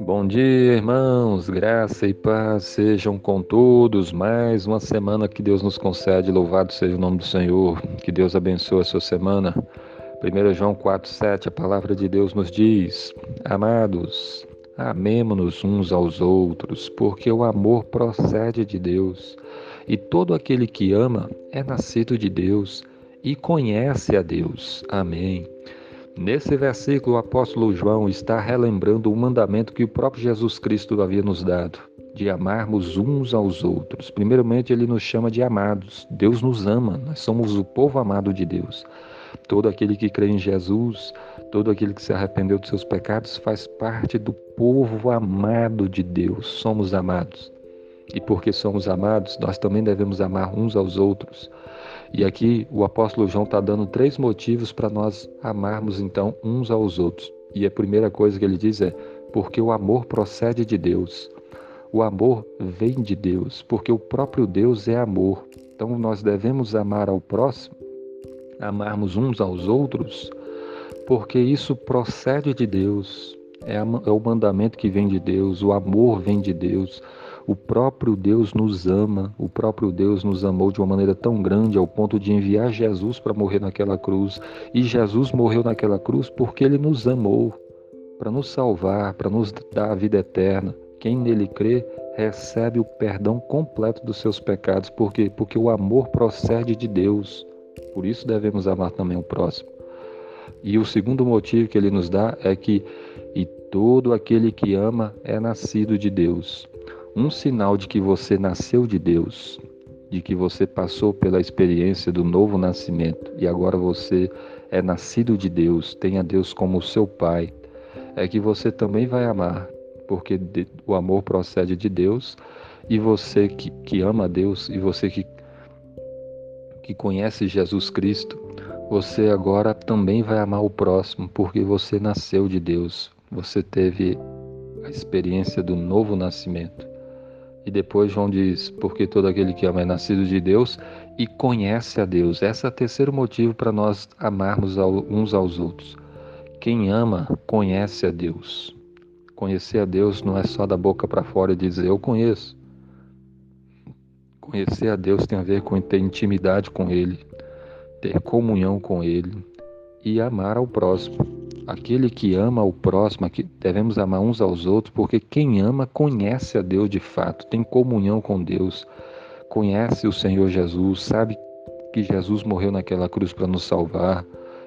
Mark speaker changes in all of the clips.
Speaker 1: Bom dia, irmãos, graça e paz sejam com todos. Mais uma semana que Deus nos concede, louvado seja o nome do Senhor. Que Deus abençoe a sua semana. 1 João 4,7, a palavra de Deus nos diz: Amados, amemo-nos uns aos outros, porque o amor procede de Deus. E todo aquele que ama é nascido de Deus e conhece a Deus. Amém. Nesse versículo, o apóstolo João está relembrando o mandamento que o próprio Jesus Cristo havia nos dado, de amarmos uns aos outros. Primeiramente, ele nos chama de amados. Deus nos ama, nós somos o povo amado de Deus. Todo aquele que crê em Jesus, todo aquele que se arrependeu dos seus pecados, faz parte do povo amado de Deus. Somos amados. E porque somos amados, nós também devemos amar uns aos outros. E aqui o apóstolo João está dando três motivos para nós amarmos então uns aos outros. E a primeira coisa que ele diz é: porque o amor procede de Deus. O amor vem de Deus, porque o próprio Deus é amor. Então nós devemos amar ao próximo, amarmos uns aos outros, porque isso procede de Deus. É, é o mandamento que vem de Deus, o amor vem de Deus. O próprio Deus nos ama, o próprio Deus nos amou de uma maneira tão grande ao ponto de enviar Jesus para morrer naquela cruz. E Jesus morreu naquela cruz porque ele nos amou, para nos salvar, para nos dar a vida eterna. Quem nele crê recebe o perdão completo dos seus pecados, porque porque o amor procede de Deus. Por isso devemos amar também o próximo. E o segundo motivo que ele nos dá é que e todo aquele que ama é nascido de Deus um sinal de que você nasceu de Deus, de que você passou pela experiência do novo nascimento e agora você é nascido de Deus, tem a Deus como seu Pai, é que você também vai amar, porque o amor procede de Deus e você que, que ama a Deus e você que, que conhece Jesus Cristo, você agora também vai amar o próximo, porque você nasceu de Deus, você teve a experiência do novo nascimento. E depois João diz: Porque todo aquele que ama é nascido de Deus e conhece a Deus. Esse é o terceiro motivo para nós amarmos uns aos outros. Quem ama, conhece a Deus. Conhecer a Deus não é só da boca para fora e dizer eu conheço. Conhecer a Deus tem a ver com ter intimidade com Ele, ter comunhão com Ele e amar ao próximo. Aquele que ama o próximo, que devemos amar uns aos outros, porque quem ama conhece a Deus de fato, tem comunhão com Deus, conhece o Senhor Jesus, sabe que Jesus morreu naquela cruz para nos salvar.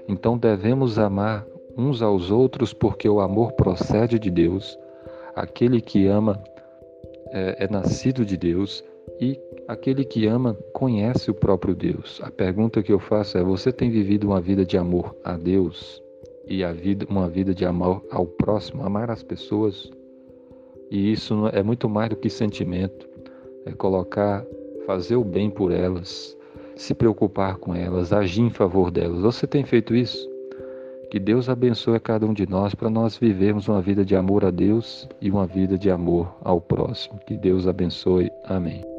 Speaker 1: Então devemos amar uns aos outros, porque o amor procede de Deus. Aquele que ama é, é nascido de Deus e aquele que ama conhece o próprio Deus. A pergunta que eu faço é: você tem vivido uma vida de amor a Deus? E a vida, uma vida de amor ao próximo, amar as pessoas. E isso é muito mais do que sentimento, é colocar, fazer o bem por elas, se preocupar com elas, agir em favor delas. Você tem feito isso? Que Deus abençoe a cada um de nós para nós vivermos uma vida de amor a Deus e uma vida de amor ao próximo. Que Deus abençoe. Amém.